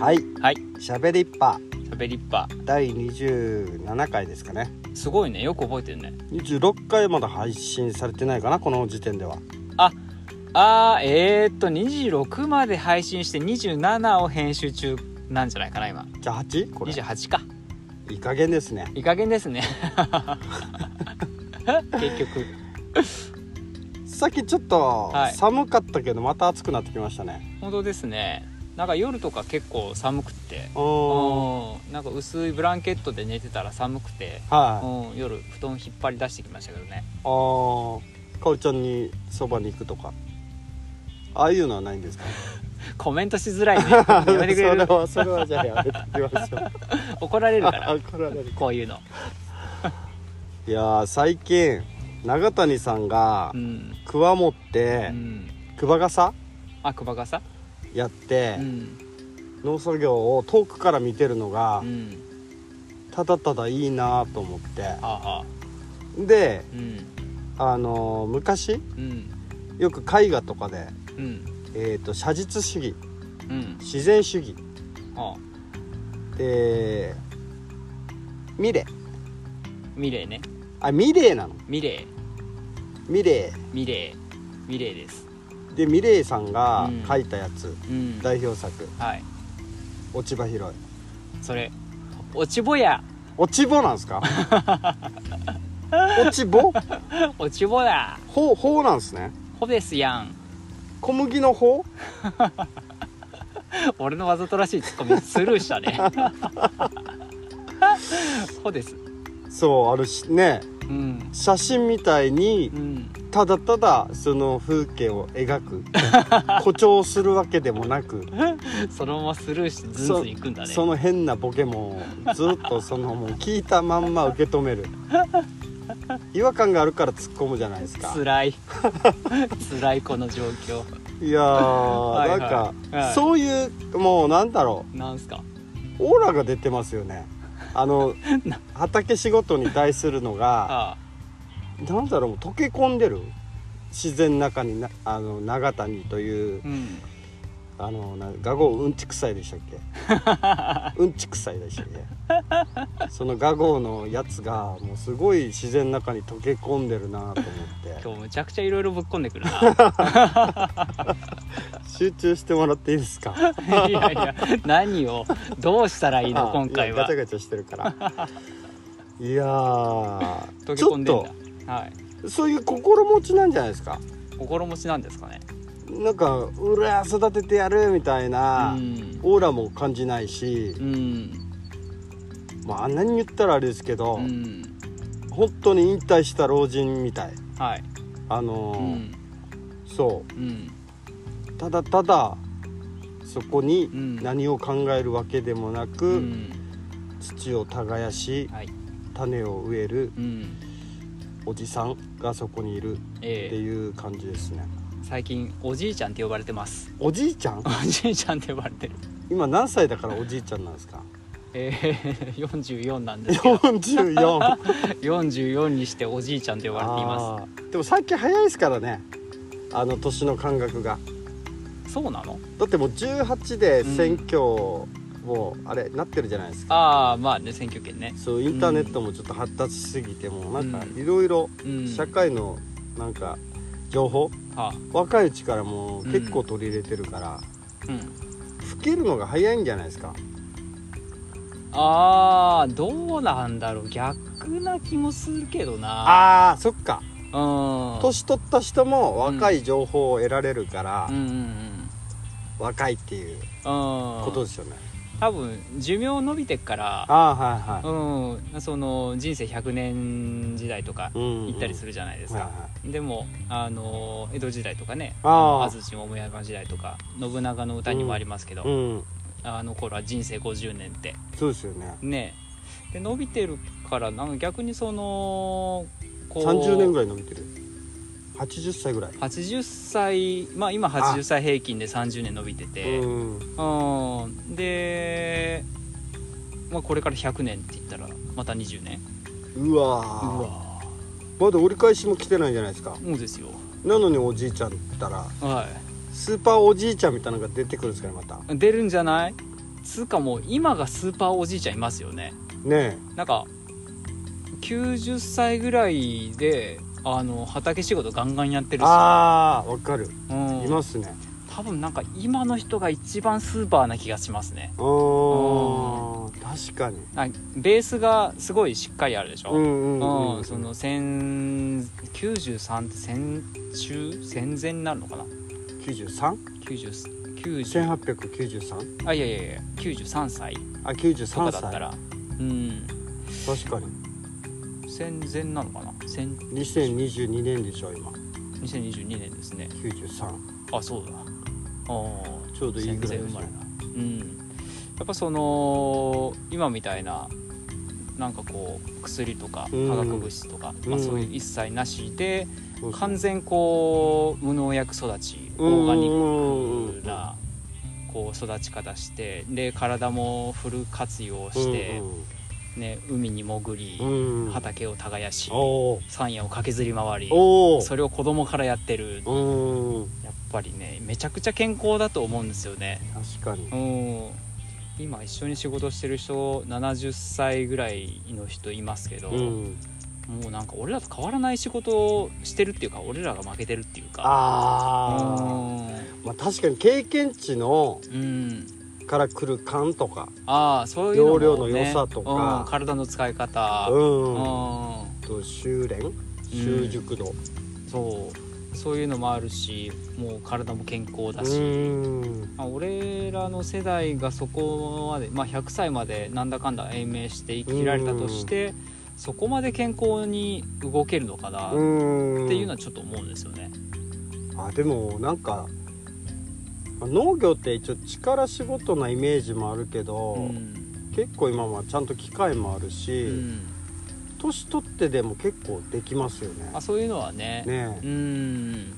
はい。はい。しゃべりっぱ。しゃべりっぱ。第27回ですかね。すごいね。よく覚えてるね。26回まだ配信されてないかなこの時点では。あーえー、っと26まで配信して27を編集中なんじゃないかな今。じゃあ 8? これ。28か。いい加減ですね。いい加減ですね。結局。さっきちょっとはい。寒かったけどまた暑くなってきましたね。本当ですねなんか夜とか結構寒くって。なんか薄いブランケットで寝てたら寒くて、はい。うん、夜布団引っ張り出してきましたけどね。あー。かおりちゃんにそばに行くとか。ああいうのはないんですか？コメントしづらいね。やめてくれる？それはそれはじゃあやめてきましょう怒られるから。怒られるこういうの。いやー最近永谷さんがうん、くわ持っうてん、くば傘あクバがさ？やってうん。農作業を遠くから見てるのがうん。ただただいいなと思って。でうん。あのー昔うん。よく絵画とかで、うん。えー、と写実主義うん。自然主義あでミレミレーね。あミレーなの。ミレミレーミレーミレーです。ーでミレーさんがうん。描いたやつ、うん。代表作。はい「落ち葉拾い」それ落ちぼや。落ち穂なんですか？落ち穂落ちぼや。ほうほうなんですね。ほですやん。小麦のほ？俺のわざとらしいツッコミ。スルーしたね。ほです。うそうあるしね。うん写真みたいにうん。ただただその風景を描く。誇張するわけでもなく。そのままスルーしてズンズンいくんだね。その変なボケもずっとそのもう聞いたまんま受け止める。違和感があるから突っ込むじゃないですか。辛い。辛いこの状況。いやー、なんか、はい。そういうもうなんだろなんすか？うオーラが出てますよねあの畑仕事に対するのがあなんだろう溶け込んでる？自然の中になあの長谷という。あうんあのな画号うんちくさいでしたっけ？うんちくさいでしたっけ？その画号のやつがもうすごい自然の中に溶け込んでるなと思って。今日むちゃくちゃいろいろぶっこんでくるな。集中してもらっていいですか？いやいや何を？どうしたらいいの？あ今回は。ガチャガチャしてるから。いやー溶け込んでんだ。はい。とそういう心持ちなんじゃないですか？心持ちなんですかねなんかうら育ててやるみたいな、うん。オーラも感じないしう、ん。まああんなに言ったらあれですけど、うん。本当に引退した老人みたい。はい。あのーうん。そう。ただただそこにうん。何を考えるわけでもなく、うん。土を耕しはい。種を植えるうん。おじさんがそこにいるってええいう感じですね最近おじいちゃんって呼ばれてます。おじいちゃん？おじいちゃんって呼ばれてる。今何歳だからおじいちゃんなんですか？えー、44なんですけど。44 44 にしておじいちゃんって呼ばれていまあー。でも最近早いですからね。あの年の感覚が。すそうなの？だってもう18で選挙もうあれなってるじゃないですか、ああまあね選挙権ね。そうインターネットもちょっと発達しすぎてもなんかうん。いろいろうん。社会のなんか情報？は若いうちからもう結構取り入れてるから、あうん。老けるのが早いんじゃないですか？あーどうなんだろう。逆な気もするけどな。ああそっか。うん。年取った人も若い情報を得られるから、うん。うん若いっていううんうんことですよね、多分寿命伸びてっからああはいはうんその人生100年時代とかい、うん。行ったりするじゃないですか、はいはい。でもあの江戸時代とかね安土桃山時代とか信長の歌にもありますけど、うん。あの頃は人生50年って。そうですよね。ね。で伸びてるからなんか逆にそのこう30年ぐらい伸びてる80歳ぐらい。80歳まあ今80歳平均で30年伸びてて。うんうん。で、まあ、これから100年って言ったらまた20年うわうー。わまだ折り返しも来てないんじゃないですか。そうですよ。なのにおじいちゃんったら。はスーパーおじいちゃんみたいなのが出てくるんですかねまた。い出るんじゃない？つうかもう今がスーパーおじいちゃんいますよね。ねなんか90歳ぐらいであの畑仕事ガンガンやってるし。ああわかる。うん。いますね。多分なんか今の人が一番スーパーな気がしますね。あー確かに。あベースがすごいしっかりあるでしょ、うんうんうん、うん、その1000 93って戦中？戦前になるのかな？93?1893 90 90あいやいやいや93歳あと93か歳だったら。うん。確かに。戦前なのかな？戦2022年でしょ今。2022年ですね。93あそうだ。ああちょうどいいぐらいですうん。やっぱその今みたいななんかこう薬とか化うん。学物質とか、まあ、うん。そういう一切なしで、そうそう。完全こう無農薬育ちオーガニックなこう育ち方してで体もフル活用して、ね、海に潜り、うん。うん、畑を耕し山野を駆けずり回りそれを子供からやってる。うん。やっぱりねめちゃくちゃ健康だと思うんですよね。確かに。うん。今一緒に仕事してる人70歳ぐらいの人いますけど、うん。もうなんか俺らと変わらない仕事をしてるっていうか俺らが負けてるっていうか。ああまあ確かに経験値のうんうんから来る感とかああそういうのも、ね、容量の良さとか。うん体の使い方。ううん。んと修練？習熟度。そう。そういうのもあるしもう体も健康だうし、ん。まあ、俺らの世代がそこまで、まあ、100歳までなんだかんだ延命して生きられたとしてそこまで健康に動けるのかなっうん。ていうのはちょっと思うんですよね。あでもなんかまあ農業って一応力仕事なイメージもあるけど、うん。結構今はちゃんと機械もあるし、うん。年取ってでも結構できますよね。あそういうのはね。ね。えうん。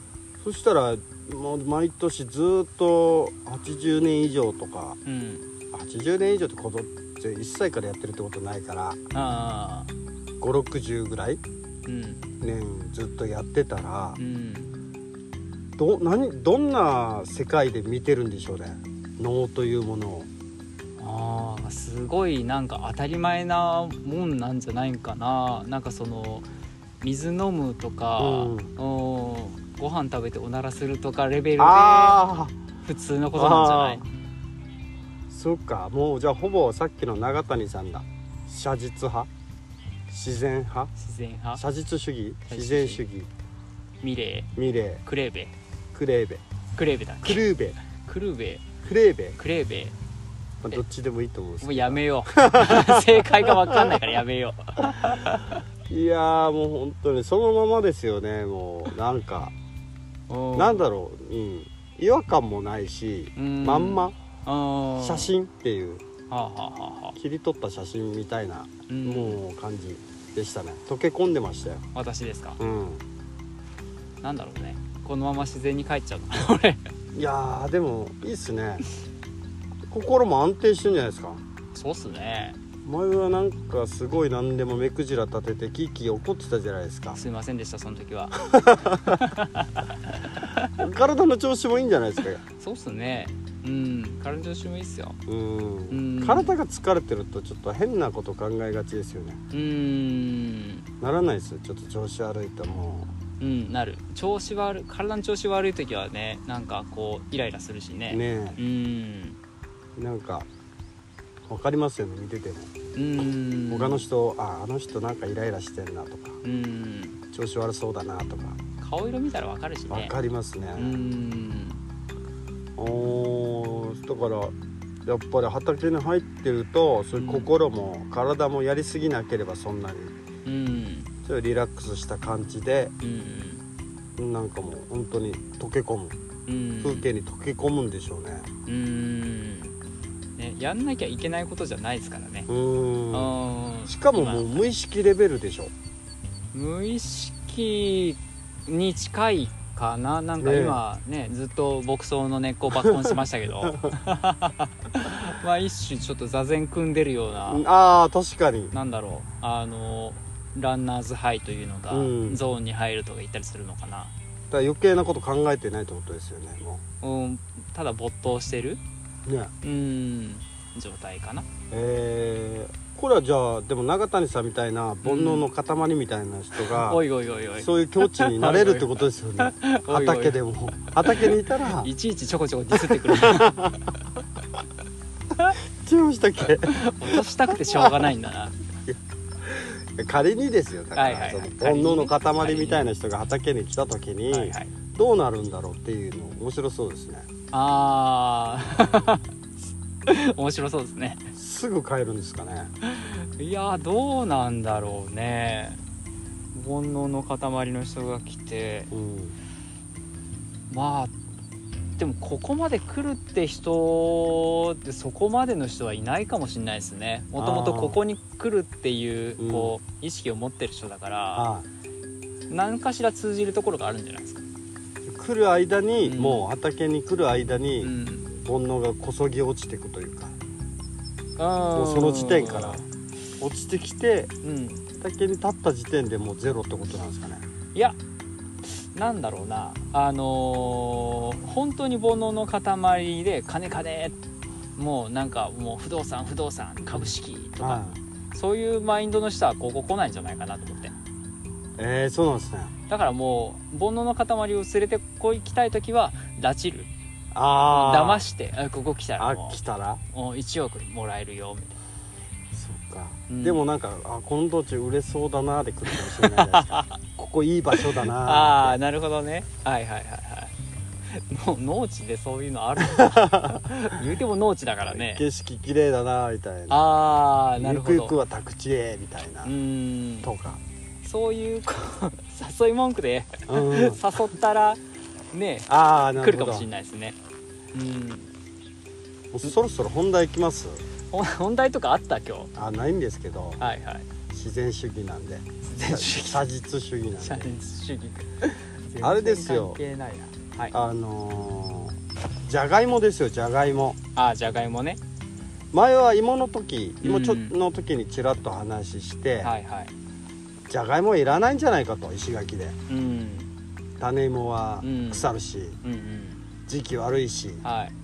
そしたらもう毎年ずっと80年以上とかうん。80年以上って子供って1歳からやってるってことないからああ。560ぐらいうん。年ずっとやってたらうんど何どんな世界で見てるんでしょうね。能というものを。あーすごいなんか当たり前なもんなんじゃないんかな。なんかその水飲むとか、うん。うんご飯食べておならするとかレベルであ普通のことなんじゃない？あそっか。もうじゃあほぼさっきの長谷さんだ。写実派？自然派？自然派？写実主義？自然主義？ミレミレークレーベ。ークレーベ。クレーベだっクけルーベ。クルーベ。クレーベ、クレーベ。まあ、どっちでもいいと思うんですもうやめよう。正解が分かんないからやめよ いやーもう本当にそのままですよね。もうなんか。ううなんだろう、うん、違和感もないし、うん。まんま。うん。写真っていう。はあ、はあはあはあ。切り取った写真みたいな、うん。もう感じでしたね。溶け込んでましたよ。私ですか？うん。なんだろうねこのまま自然に帰っちゃうの。俺。いやーでもいいっすね。心も安定してんじゃないですか。そうっすね。前はなんかすごい何でも目くじら立ててキーキー怒ってたじゃないですか。すいませんでしたその時は。体の調子もいいんじゃないですか。そうっすね。うん体の調子もいいっすよ。うん。うん。体が疲れてるとちょっと変なこと考えがちですよねうーんならないですよちょっと調子悪いともうんなる。調子悪い体の調子悪い時はねなんかこうイライラするしね。うねうん。えなんか分かりますよね見てても。うん。他の人ああの人なんかイライラしてんなとか。うん。調子悪そうだなとか。顔色見たらわかるし分ねかりますね。うん。おーだからやっぱり畑に入ってるとそういう心も体もやりすぎなければそんなにうんそういうリラックスした感じでうんなんかもう本当に溶け込む。うん。風景に溶け込むんでしょうね。うん。ねやんなきゃいけないことじゃないですからね。うーん。うん。しかももう今。無意識レベルでしょ。無意識に近いかな。なんか今ねずっと牧草の根っこを抜根しましたけど。まあ一種ちょっと座禅組んでるような、ああ確かに。なんだろう。あのランナーズハイというのがうん。ゾーンに入るとか言ったりするのかな、だから余計なこと考えてないってことですよねもう。ん、ただ没頭してるうね。うん。状態かな。えー、これはじゃあでも永谷さんみたいな煩悩の塊みたいな人が、おいおいおいおい。そういう境地になれるってことですよね。おいおい。畑でも。畑にいたらいちいちちょこちょこディスってくる。違いましたっけ？落としたくてしょうがないんだな 仮にですよだから、はいはいはい。その煩悩の塊みたいな人が畑に来た時に、はいはい。どうなるんだろうっていうの面白そうですね。あー。面白そうですね。すぐ帰るんですかね。いやどうなんだろうね。煩悩の塊の人が来て。うん。まあでもここまで来るって人ってそこまでの人はいないかもしれないですね。もともとここに来るっていううん。こう意識を持ってる人だからあ何かしら通じるところがあるんじゃないですか。あ来る間に、うん。もう畑に来る間に、うん。煩悩がこそぎ落ちていくというか。ももうその時点から落ちてきてうん。畑に立った時点でもうゼロってことなんですかね。いやなんだろうな。あのー本当に煩悩の塊で金金もうなんかもう不動産不動産株式とかはそういうマインドの人はここ来ないんじゃないかなと思って。いえー、そうなんですね。だからもう煩悩の塊を連れてこいきたい時は拉致る。ああ騙してあここ来たらあも来たら？うもう1億もらえるよみたいそっか、うん。でもなんかあこの道中売れそうだなで来るかもしれないじゃないですか ここいい場所だなあな あーなるほどね。はいはいはいはい。の農地でそういうのある 言うても農地だからね。景色綺麗だなみたいな。ああなるほど。ゆくゆくは宅地へみたいな、うーん。とか、そういう誘い文句でうん、誘ったらねああなるほど。来るかもしれないですね。うん。もうそろそろ本題いきます？ほ本題とかあった今日？あないんですけど。はいはい自然主義なんで。自然主義。写実主義社なんで。会主義 あれですよ。はい。あのー、じゃがいもですよじゃがいも。ああじゃがいもね。前は芋の時芋ちょうんの時にちらっと話して、はいはい。じゃがいもいらないんじゃないかと石垣で。うん。種芋はうん。腐るし、うんうん。時期悪いし。はい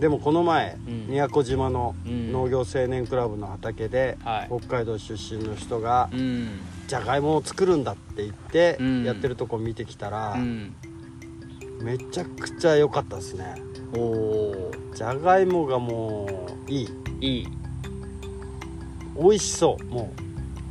でもこの前、うん。宮古島のうん。農業青年クラブの畑で、はい。北海道出身の人がうん。じゃがいもを作るんだって言ってうん。やってるとこ見てきたら、うん。めちゃくちゃ良かったですね。おおじゃがいもがもういい。いい。美味しそう。も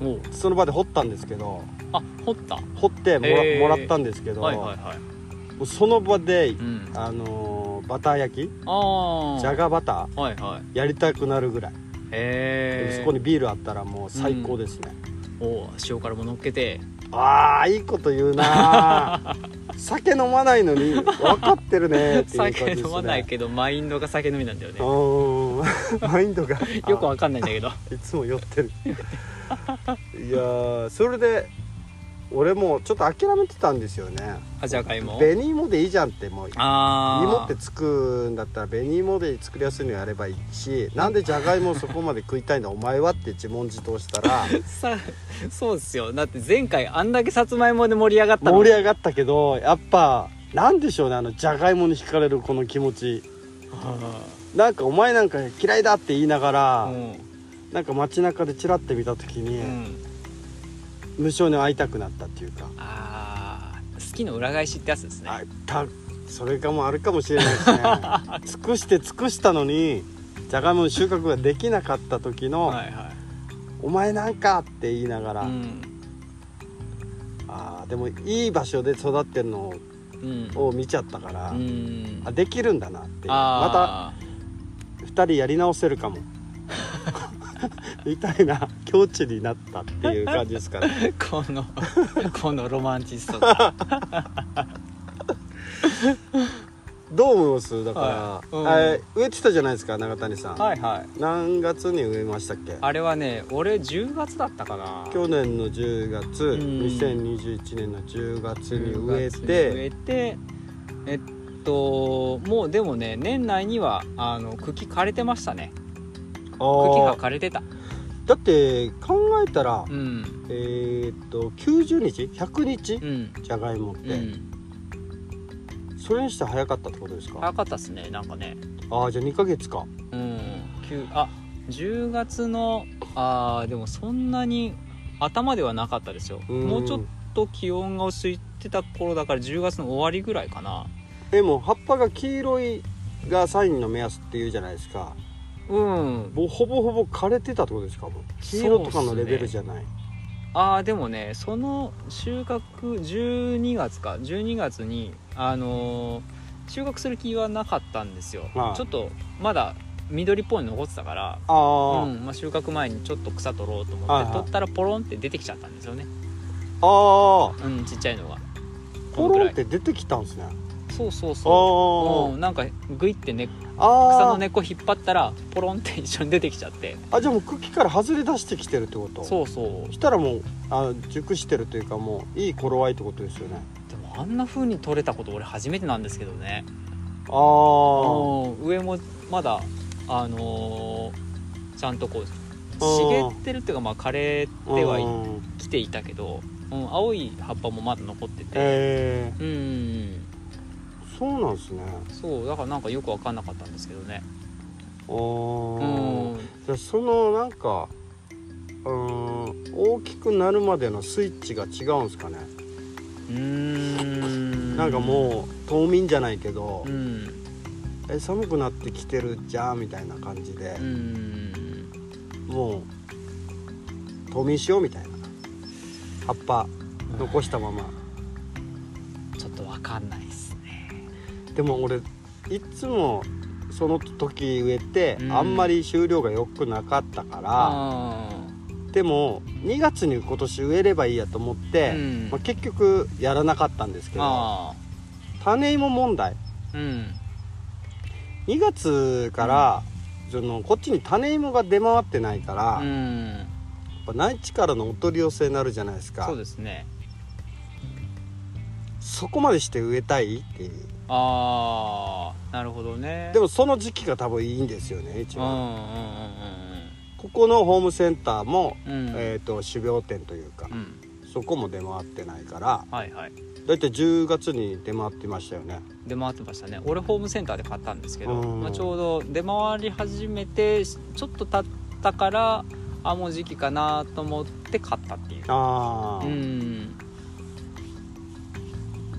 おう。うその場で掘ったんですけどあ掘った。掘ってもら,、もらったんですけど、はいはいはい。その場で、うん。あのーバター焼き？ああじゃがバター？はいはい。やりたくなるぐらい、へえそこにビールあったらもう最高ですね、おお塩辛も乗っけて。ああいいこと言うな。酒飲まないのに分かってるねっていう感じですね。酒飲まないけどマインドが酒飲みなんだよね。マインドが。よくわかんないんだけど。いつも酔ってる。いやーそれで俺もちょっと諦めてたんですよね。あじゃがいも？紅芋でいいじゃんってもうあ芋ってつくんだったら紅芋で作りやすいのやればいいしなんでじゃがいもをそこまで食いたいんだお前はって自問自答したら。さそうですよ。だって前回あんだけさつまいもで盛り上がったの盛り上がったけどやっぱなんでしょうねあのじゃがいもに惹かれるこの気持ち。なんかお前なんか嫌いだって言いながら、うん。なんか街中でチラッて見た時に、うん無性に会いたくなったっていうか。あー好きの裏返しってやつですね。あたそれかもあるかもしれないですね。尽くして尽くしたのにじゃがいもの収穫ができなかった時の、はいはお前なんかって言いながら、いうん。あーでもいい場所で育ってるのうん。を見ちゃったから、うん。あできるんだなってまあた2人やり直せるかもみたいな境地になったっていう感じですからー このこのロマンチスト。だ どう思います？だから、はい。うん。植えてたじゃないですか永谷さん、はいはい。何月に植えましたっけ？あれはね俺10月だったかな。去年の10月、ん。2021年の10月に植え10月に植てえてえっともうでもね年内にはあの茎枯れてましたね。あ茎がー枯れてただって考えたら、うん。えーっと90日？100日？うん。じゃがいもって、うん。それにして早かったってことですか、早かったっすねなんかね。ああじゃあ2ヶ月か。うん。9あ10月のあーでもそんなに頭ではなかったですよ。うん。もうちょっと気温が落ち着いてた頃だから10月の終わりぐらいかな。でも葉っぱが黄色いがサインの目安っていうじゃないですかうん。もうほぼほぼ枯れてたってことですかもう。黄色とかのレベルじゃない、ああでもねその収穫12月か。12月にあのー収穫する気はなかったんですよ、はい。ちょっとまだ緑っぽいの残ってたからああ、うんまあ、収穫前にちょっと草取ろうと思って、はいはい。取ったらポロンって出てきちゃったんですよね。ああうんちっちゃいのが。ポロンって出てきたんですねそうそうあそう、ー。うん、なんかグイって、ね、あ草の根っこ引っ張ったらポロンって一緒に出てきちゃって。あじゃあもう茎から外れ出してきてるってこと？そうそう。したらもうあ熟してるというかもういい頃合いってことですよね。でもあんな風に取れたこと俺初めてなんですけどね。ああうん上もまだあのーちゃんとこう茂ってるっていうかまあ枯れてはきていたけど、うん、青い葉っぱもまだ残ってて。えうんー、そうなんですね。そうだからなんかよく分かんなかったんですけどね。あうーん。じゃあそのなんかうーん大きくなるまでのスイッチが違うんですかね、うーん。なんかもう冬眠じゃないけど、うん。え寒くなってきてるじゃんみたいな感じでう、ん。もう冬眠しようみたいな。葉っぱ残したまま、ちょっと分かんないでも俺いつもその時植えて、うん。あんまり収量が良くなかったから、あでも2月に今年植えればいいやと思って、うん。まあ、結局やらなかったんですけどあ種芋問題。うん。2月から、そのこっちに種芋が出回ってないから、うやっんぱ内地からのお取り寄せになるじゃないですか。そうですね。そこまでして植えたいっていうああなるほどね。でもその時期が多分いいんですよね一うんうん番、ここのホームセンターも、うん。えー、と種苗店というか、うん。そこも出回ってないからはいはい。だいたい10月に出回ってましたよね。出回ってましたね。俺ホームセンターで買ったんですけど、うん。まあ、ちょうど出回り始めてちょっと経ったからあもう時期かなと思って買ったっていう。ああ、うん。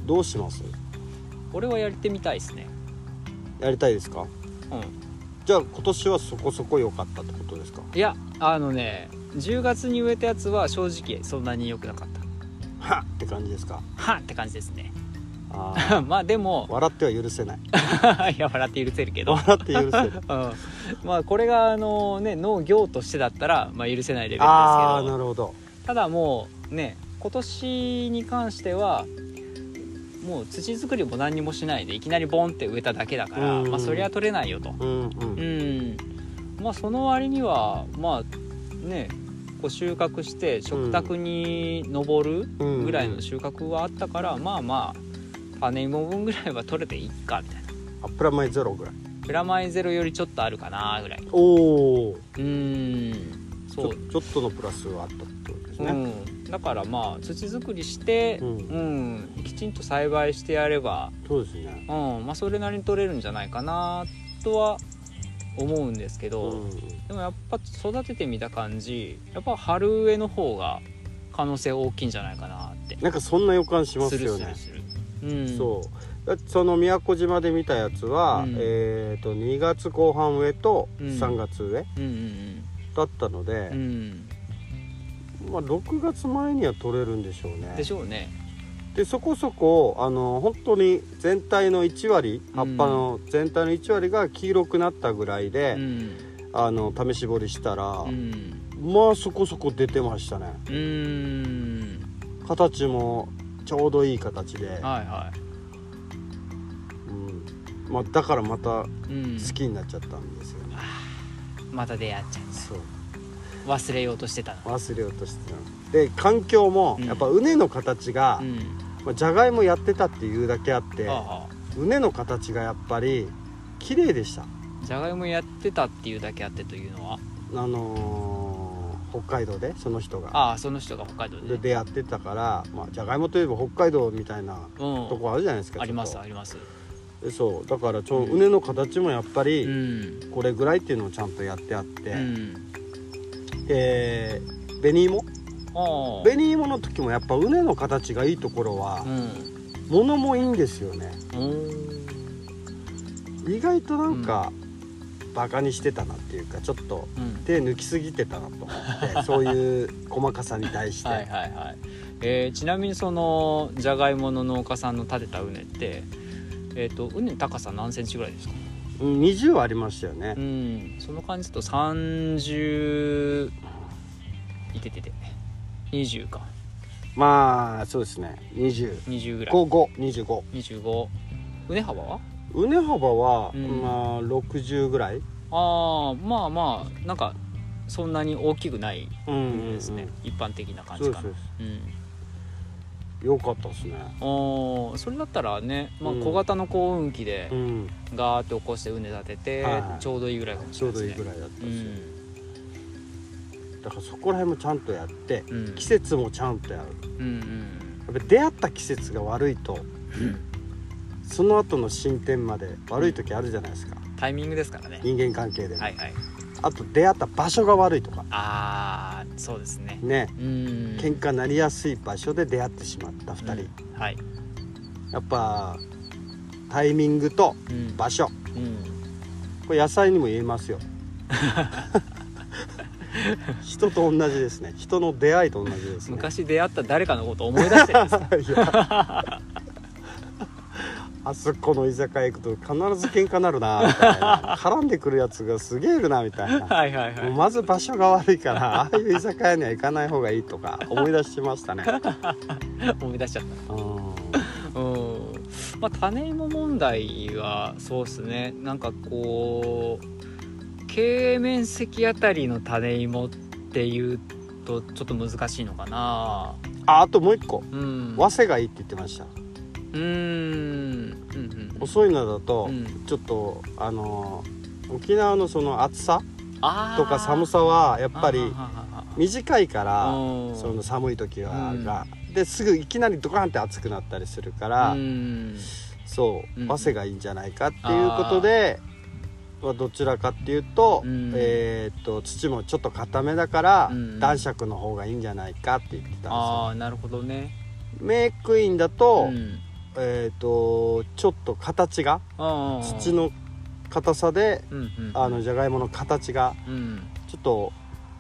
どうします？俺はやってみたいですね。やりたいですか？うん。じゃあ今年はそこそこ良かったってことですか？いやあのね10月に植えたやつは正直そんなに良くなかっはっって感じですか？たはっって感じですね。あ まあでもー笑っては許せない。いや笑って許せるけど、笑って許せる。うん、まあこれがあのね農業としてだったら、まあ、許せないレベルですああけどなるほど。ただもうね今年に関してはもう土作りも何にもしないでいきなりボンって植えただけだから、うんまあそりゃ取れないよと。うんうん。うん。まあその割にはまあねこう収穫して食卓に上るうんぐらいの収穫はあったから、まあまあ種芋分ぐらいは取れていいかみたいな。あプラマイゼロぐらい。プラマイゼロよりちょっとあるかなぐらい。おおうん。ちょそうちょっとのプラスはあったってことですね、うん、だからまあ土作りして、ううんんきちんと栽培してやれば、そうですね。うんまあ、それなりに取れるんじゃないかなとは思うんですけうど、ん。でもやっぱ育ててみた感じやっぱ春植えの方が可能性大きいんじゃないかなって。なんかそんな予感しまするよねうん。そう。その宮古島で見たやつは、うん。えっ、と2月後半植えとうん。3月植えうんうんだったのでうん、うんまあ6月前には取れるんでしょうね。でしょうね。でそこそこあの本当に全体の1割葉っぱの全体の1割が黄色くなったぐらいで、うん。あの試し掘りしたら、うん。まあそこそこ出てましたね。うん。形もちょうどいい形で、はいはうん。まあ、だからまたい、うん、好きになっちゃったんですよね、また出会っちゃそうう忘れようとしてたの。忘れようとしてたで環境もうん。やっぱ畝の形が、うん。まあ、じゃがいもやってたっていうだけあって畝の形がやっぱり綺麗でした。じゃがいもやってたっていうだけあってというのは？あのー北海道でその人が。ああその人が北海道でで出会ってたから、まあ、じゃがいもといえば北海道みたいなうん。とこあるじゃないですかありますあります。とそう。だからちょ、うん畝の形もやっぱうりん。これぐらいっていうのをちゃんとやってあって、うんえー紅芋紅芋の時もやっぱ畝の形がいいところはうん。物もいいんですよね。うん意外となんかバカにしてたなっていうかちょっとうん。手抜きすぎてたなと思って そういう細かさに対して、はいはいはい、えーちなみにそのじゃがいもの農家さんの建てた畝ってえっ、と畝の高さ何センチぐらいですか？うん、20はありましたよね。う、ん。その感じだと30いててて。20か。まあそうですね。20 20ぐらい。5525 25畝幅は？畝幅は、うん。まあ60ぐらい。ああまあまあなんかそんなに大きくないうんうん畝ですね、一般的な感じかな。そうですそうです。うんよかったですね。おーそれだったらね、まあ、うん。小型の幸運機でうん。ガーって起こして畝立てて、ちょうどいいぐらいかもしちょれないうですね。どいいぐらいだったうんですよ、だからそこら辺もちゃんとやってんうん。季節もちゃんとやる。うんうん。やっぱ出会った季節が悪いとその後の進展まで悪い時あるじゃないですか。タイミングですからね。人間関係でも、はいはい。あと出会った場所が悪いとか。ああそうですね。ね。うん。喧嘩なりやすい場所で出会ってしまった2人、うん。はい、やっぱタイミングとうん。場所。うん、これ野菜にも言えますよ。人と同じですね。人の出会いと同じですね。昔出会った誰かのことを思い出してるんですか？あそこの居酒屋行くと必ず喧嘩なるなみたいな。絡んでくるやつがすげえいるなみたいな。はいはいはい。まず場所が悪いからああいう居酒屋には行かない方がいいとか思い出しましたね。思い出しちゃっうん。たうん。まあ種芋問題はそうですね。なんかこう経営面積あたりの種芋っていうとちょっと難しいのかな。ああともう一個。うん。早生がいいって言ってましたうーんうんいのだとうん。ちょっとあの沖縄のその暑さあー。とか寒さはやっぱり短いからうん。その寒い時はうん。がですぐいきなりドカンって暑くなったりするからうん。そううん早生がいいんじゃないかっていうことでまあどちらかっていうとうん。えーっと土もちょっと固めだからうん。男爵の方がいいんじゃないかって言ってたんですよ。ああなるほどね。メイクインだとうんえーっとちょっと形が土の硬さでうんうんあのじゃがいもの形がうん。ちょっと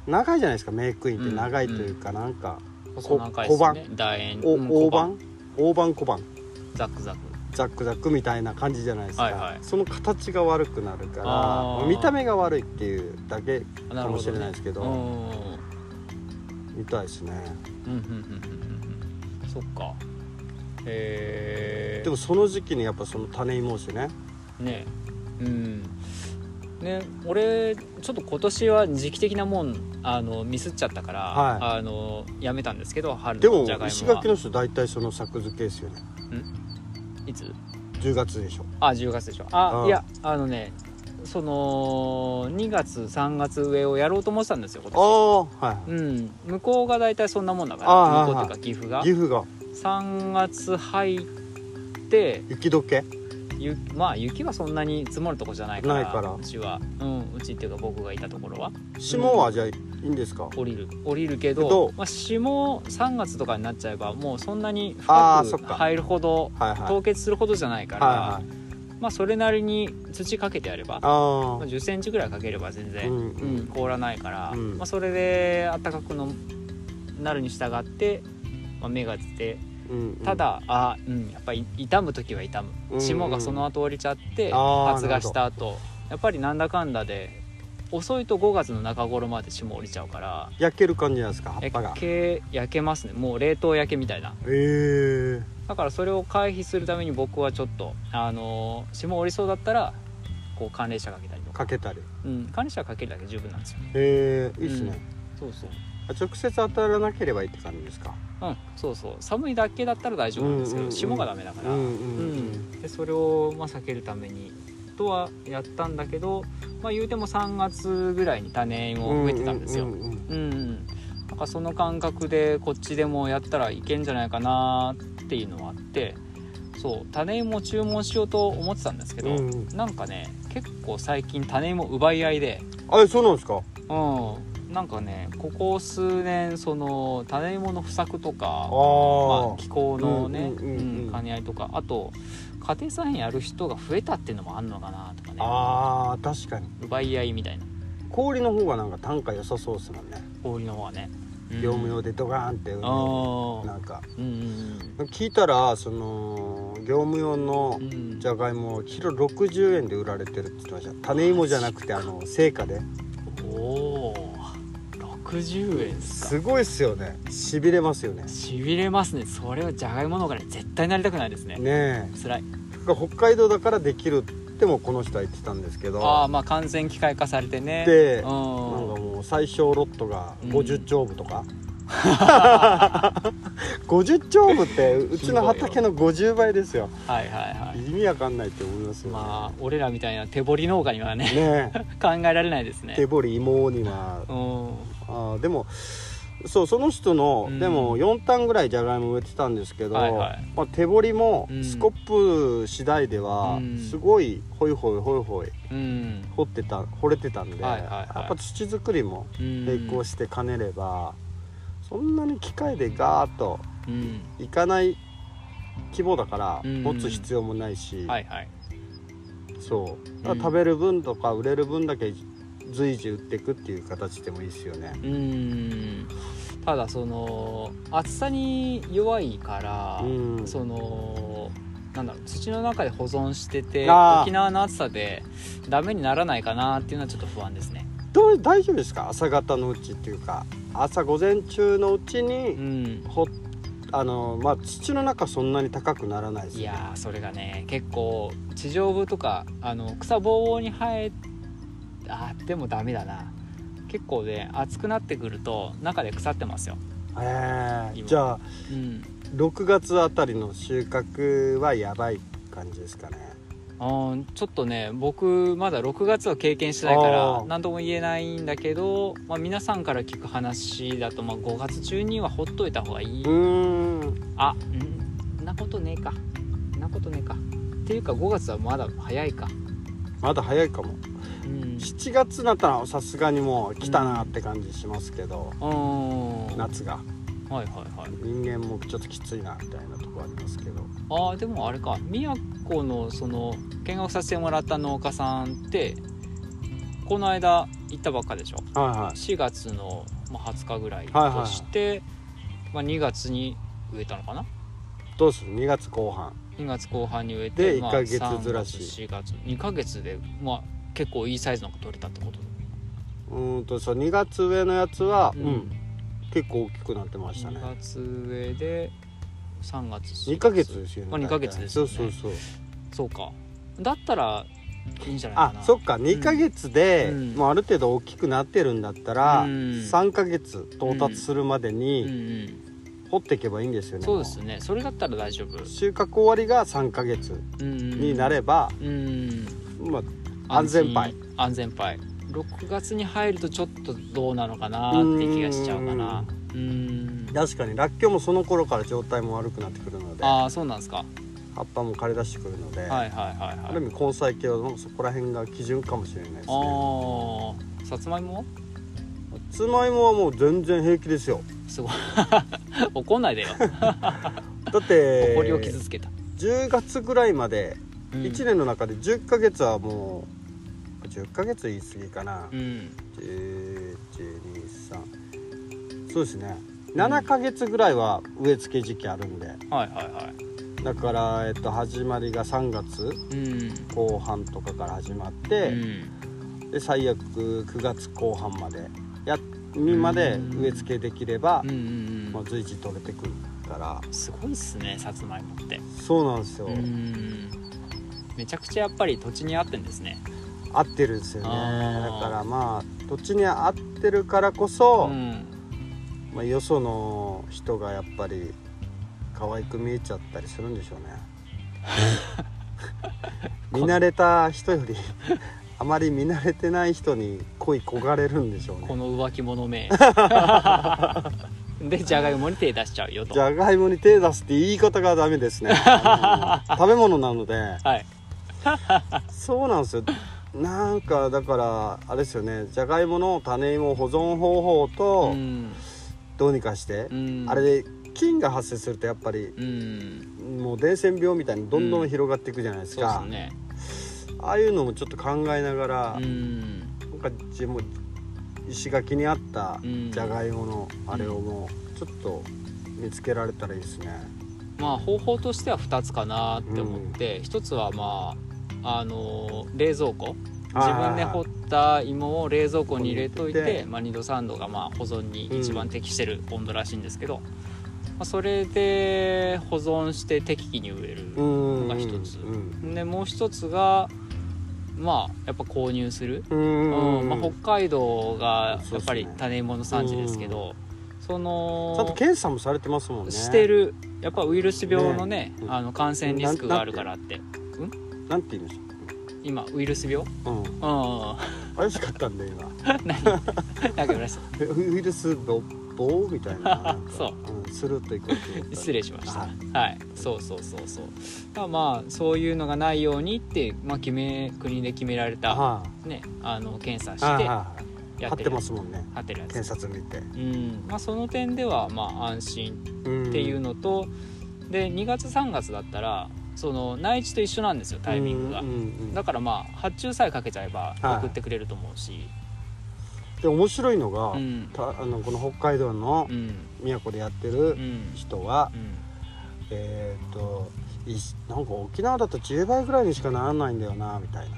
長いじゃないですかメイクインって。長いというかなんか細長いですよね大判？大判小判。ザクザク。ザックザックみたいな感じじゃないですか、はいはい。その形が悪くなるから見た目が悪いっていうだけかもしれないですけどうんみたいですね。うんうんうんうんうん。そっかへえでもその時期にやっぱその種芋しね。ね。うん。ね俺ちょっと今年は時期的なもんあのミスっちゃったから、はい。あのやめたんですけど春でものじゃがいもは。石垣の人大体その作付けですよね。いつ？10月でしょ。あ10月でしょ。あうん。いやあのねその2月3月上をやろうと思ってたんですよ今あ年。あはうん。向こうが大体そんなもんだから向こうっていうか岐阜が。い岐阜が3月入って雪解け？ゆまあ雪はそんなに積もるとこじゃないからないから。うちは。うんうちっていうか僕がいたところは。霜はじゃあいいんですか？降りる。降りるけどけどまあ、霜3月とかになっちゃえばもうそんなに深く入るほどはいはい。凍結するほどじゃないから、はいはい。まあそれなりに土かけてやればまああ、10センチぐらいかければ全然、うんうん。凍らないから、うん。まあ、それで暖かくのなるに従って、まあ、芽が出てあ、うんうん。ただ、あうん。やっぱり傷む時は傷うんむ霜がその後降りちゃって発芽した後。やっぱりなんだかんだで遅いと5月の中頃まで霜降りちゃうから焼ける感じなんですか？葉っ焼ぱが。け焼けますね。もう冷凍焼けみたいな。ええだからそれを回避するために僕はちょっとあのー霜降りそうだったらこう寒冷車かけたりとか。かけたり。うん寒冷車かけるだけで十分なんですよええいいですね、そうそう。あ直接当たらなければいいって感じですか？うんそうそう。寒いだけだったら大丈夫なんですけど、霜がダメだから、うんうんうん。でそれをまあ避けるためにとはやったんだけど、まあ、言うても3月ぐらいに種芋植えてたんですよ。うんなんかその感覚でこっちでもやったらいけんじゃないかなっていうのはあってそう種芋注文しようと思ってたんですけど、うん。なんかね結構最近種芋奪い合いで。あれそうなんですか？うんなんかねここ数年その種芋の不作とかあまーあ、気候のね、兼ね合いとかあと家庭菜園やる人が増えたっていうのもあんのかなとかね。あー確かに。奪い合いみたいな。氷の方がなんか単価良さそうですもんね。氷の方はね、うん。業務用でドガーンって売るなんか。うんうん聞いたらその業務用のじゃがいもキロ60円で売られてるって言ってました。種芋じゃなくてあの成果で。おお60円ですか？すごいっすよね。しびれますよね。しびれますね。それはじゃがいも農家に絶対なりたくないですね。ね辛い。え北海道だからできるってもこの人は言ってたんですけど。ああまあ完全機械化されてね。うん。でなんかもう最小ロットがうん。50丁部とか、50丁部ってうちの畑の50倍ですよ。はいはいはい。意味わかんないって思いますよね、まあ俺らみたいな手掘り農家にはねねえ。考えられないですね。手掘り芋には。うんあーでもそうその人の、うん。でも4単ぐらいじゃがいも植えてたんですけど、はいはい。まあ、手掘りもうん。スコップ次第ではうん。すごいホイホイホイホイうん。掘ってた掘れてたんで、はいはいはい。やっぱ土作りもうん。並行して兼ねれば、そんなに機械でガーッとうん。いかない規模だからうん。持つ必要もないし、はいはい。そう。食べる分とか売れる分だけ随時売っていくっていう形でもいいですよね。うん。ただその暑さに弱いから、うん。そのなんだろう土の中で保存しててあー。沖縄の暑さでダメにならないかなっていうのはちょっと不安ですね。どう大丈夫ですか？朝方のうちっていうか。朝午前中のうちうにん。ほあのまあ土の中そんなに高くならないですいよね。やーそれがね結構地上部とかあの草ぼうぼうに生えあーでもダメだな。結構ね暑くなってくると中で腐ってますよ。今えーじゃあうん。6月あたりの収穫はやばい感じですかね。あーちょっとね僕まだ6月は経験してないかあらー何とも言えないんだけど、まあ、皆さんから聞く話だと、まあ、5月中にはほっといた方がいい。うーん。あん？なことねえか。んなことねえか。っていうか5月はまだ早いか。まだ早いかも。うん7月になったらさすがにもう来たなって感じしますけど、うん。夏が。はいはいはい。人間もちょっときついなみたいなとこありますけど。ああでもあれか。宮古のその見学させてもらった農家さんってこの間行ったばっかでしょ？はいはい。4月の、まあ、20日ぐらいはいはい。はいとして、まあ、2月に植えたのかな？どうする？2月後半。2月後半に植えてでまあ1ヶ月ずらし。3月。4月2ヶ月で、まあ、結構いいサイズのが取れたってこと？うーんとそう2月上のやつは、ううんん結構大きくなってましたね。2月植えで3月2ヶ月ですよねまあ2ヶ月ですよね。そうそうそう。そうか。だったらいいんじゃないかな。あそっか。2ヶ月で、うん。もうある程度大きくなってるんだったら、うん。3ヶ月到達するまでうん。にうん。掘っていけばいいんですよね、そうですね。それだったら大丈夫。収穫終わりが3ヶ月にになれば、うん。まあ安全牌。安全牌。6月に入るとちょっとどうなのかなって気がしちゃうかな。うん。確かにらっきょうもその頃から状態も悪くなってくるので。ああそうなんですか。葉っぱも枯れ出してくるので、はいはいはいはい。ある意味根菜系はそこら辺が基準かもしれないですね。ああさつまいも？さつまいもはもう全然平気ですよ。すごい。怒んないでよ。だって誇りを傷つけた、10月ぐらいまでうん。1年の中で10ヶ月はもう10ヶ月言い過ぎかな、うん。1123そうですね。7ヶ月ぐらいは植え付け時期あるんで。はいはいはい。だから、えっと、始まりが3月。うん。後半とかから始まっうて、ん。で最悪9月後半までやにまで植え付けできればまあ、随時取れてくるから。うんすごいっすねさつまいもって。そうなんですよ、うん。めちゃくちゃやっぱり土地に合ってんですね合ってるんですよね。だからまあ土地に合ってるからこそ、うん。まあ、よその人がやっぱり可愛く見えちゃったりするんでしょうね。見慣れた人より あまり見慣れてない人に恋焦がれるんでしょうね。この浮気者め。でじゃがいもに手出しちゃうよと。じゃがいもに手出すって言い方がダメですね。食べ物なので。はい。そうなんですよなんかだからあれですよねじゃがいもの種芋保存方法とうんどうにかして、うん。あれで菌が発生するとやっぱりうん。もう伝染病みたいにどんどん広がっていくじゃないですそうでか、すね。ああいうのもちょっと考えながら、うん。なんか自分も石垣にあったうん。じゃがいものあれをもうちょっと見つけられたらいいですね。まあ方法としては2つかなって思って、一つはまああの冷蔵庫。自分で掘った芋を冷蔵庫に入れといてて、まあ、2度3度がまあ保存に一番適してる温度らしいんですけど、まあ、それで保存して適宜に植える、うんが一つ。うんでもう一つがまあやっぱ購入する、うんうんまあ、北海道がやっぱり種芋の産地ですけどそのちゃんと検査もされてますもんね。してるやっぱウイルス病のねね。うん。あの感染リスクがあるからってなんて言いまし今ウイルス病？たうん。うん。怪しかったんだよ今。何？なんか言われましたえウイルスボボーみたいななんか。そう、ん、スルッといくって思った。失礼しました。ははい。い、そうそうそうそう。だからまあそういうのがないようにって、まあ、決め国で決められた、はね、あの検査いしてはいはい貼ってやってるますもんね。貼ってるやつ。検察見て。うん。まあ、その点ではまあ安心っっていうのと、で2月3月だったらその内地と一緒なんですよタイミングが、うんうんうんだからまあ発注さえかけちゃえばはい。送ってくれると思うし、で面白いのが、うん。たあのこの北海道のうん。宮古でやってうるん。人は、うん。えーっといなんか沖縄だと10倍ぐらいにしかならないんだよなみたいな。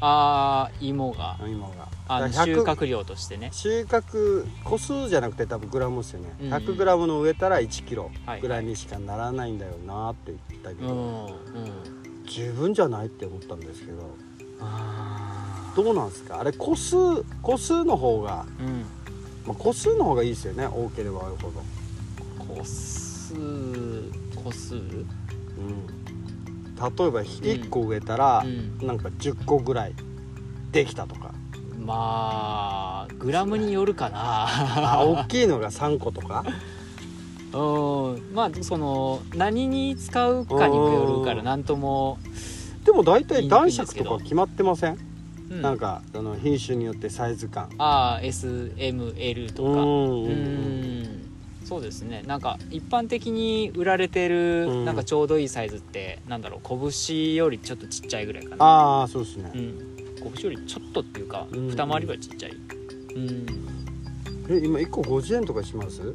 あー芋が。今があの100収穫量としてね。収穫個数じゃなくて多分グラムですよね、うん。100g の植えたら1キロはいぐらいにしかならないんだよなって言ったけど、うんうん。十分じゃないって思ったんですけど。あどうなんですか？あれ個数個数の方が、ーうん。まあ、個数の方がいいですよね多ければ多いほど、個数個数？うん、例えば1個植えたら、うん。なんか10個ぐらいできたとかまあグラムによるかあな大きいのが3個とか？うん。まあその何に使うかにもよるから何とも、でも大体男爵とか決まってません、うん。なんかあの品種によってサイズ感。ああ SML とか。うんそうですね。なんか一般的に売られてるうん。なんかちょうどいいサイズってなんだろう拳よりちょっとちっちゃいぐらいかな。ああそうですね、うん拳よりちょっとっていうかうん。二回りぐらいちっちゃい。うん。え今1個50円とかします？う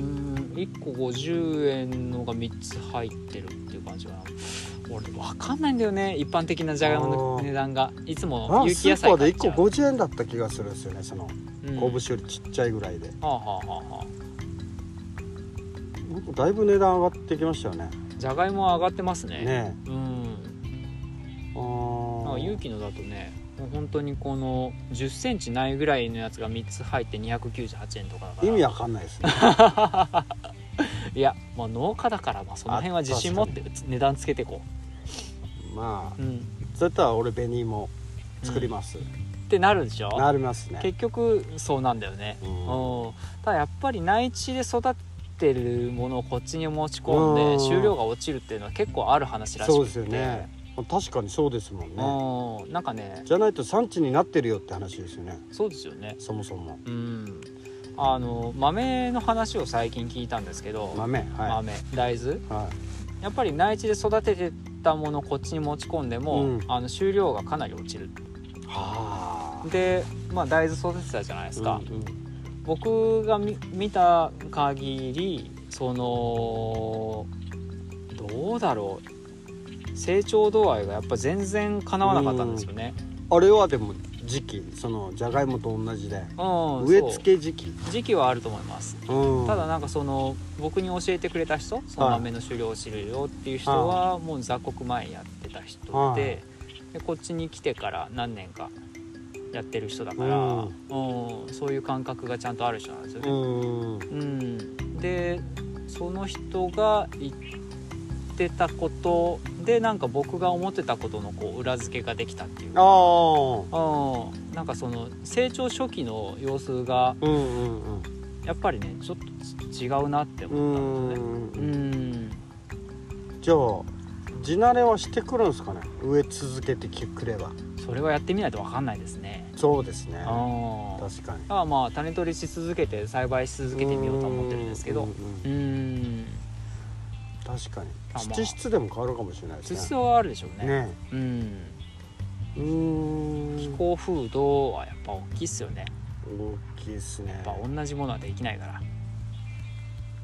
ん1個50円のが3つ入ってるっていう感じかな。俺分かんないんだよね一般的なじゃがいもの値段が。いつも有あス機野菜ーパーで1個買っちゃう50円だった気がするんですよねそのうん。拳よりちっちゃいぐらいで、はあはあはあはあ。だいぶ値段上がってきましたよね。じゃがいもは上がってますね。ねうん勇気のだとねもう本当にこの1 0ンチないぐらいのやつが3つ入って298円とかだから。意味わかんないですね。いや、まあ、農家だからまあその辺は自信持って値段つけていこまあう、うん、そうやったら俺紅芋作ります、ってなるでしょ？なりますね。結局そうなんだよね、ううん。ん、ただやっぱり内地で育ってるものをこっちに持ち込んうん。で収量が落ちるっていうのは結構ある話らしくて。そうですよね確かにそうですもんね。うん。なんかね。じゃないと産地になってるよって話ですよね。そうですよね。そもそも。うん。あの豆の話を最近聞いたんですけど、豆は豆大豆。い、はやっぱり内地で育ててたものをこっちに持ち込んでも、うん。あの収量がかなり落ちる。で、まあ、大豆育ててたじゃないですか、うんうん。僕が見見た限りそのどうだろう成長度合いがやっぱ全然かなわなかったんですよね、あれはでも時期そのじゃがいもと同じで。うん、植え付け時期。時期はあると思います。うん。ただなんかその僕に教えてくれた人その豆の狩猟を知るよっていう人はもう雑穀前やってた人はいででこっちに来てから何年かやってる人だから、うん。うんそういう感覚がちゃんとある人なんですよね。うんうん、でその人が言ってたことでなんか僕が思ってたことのこう裏付けができたっていうか、あなんかその成長初期の様子がうんうんうん。やっぱりねちょっと違うなってう思ったんんですよねうん。じゃあ地慣れはしてくるんですかね？植え続けてくれば。それはやってみないと分かんないですね。そうですね。ああ確かに。だからまあ種取りし続けて栽培し続けてみようと思ってるんですけど。うん。確かにあ。まあ土質でも変わるかもしれないですね土はあるでしょうねねうんうん気候風土はやっぱ大きいっすよね大きいですねやっぱ同じものはできないから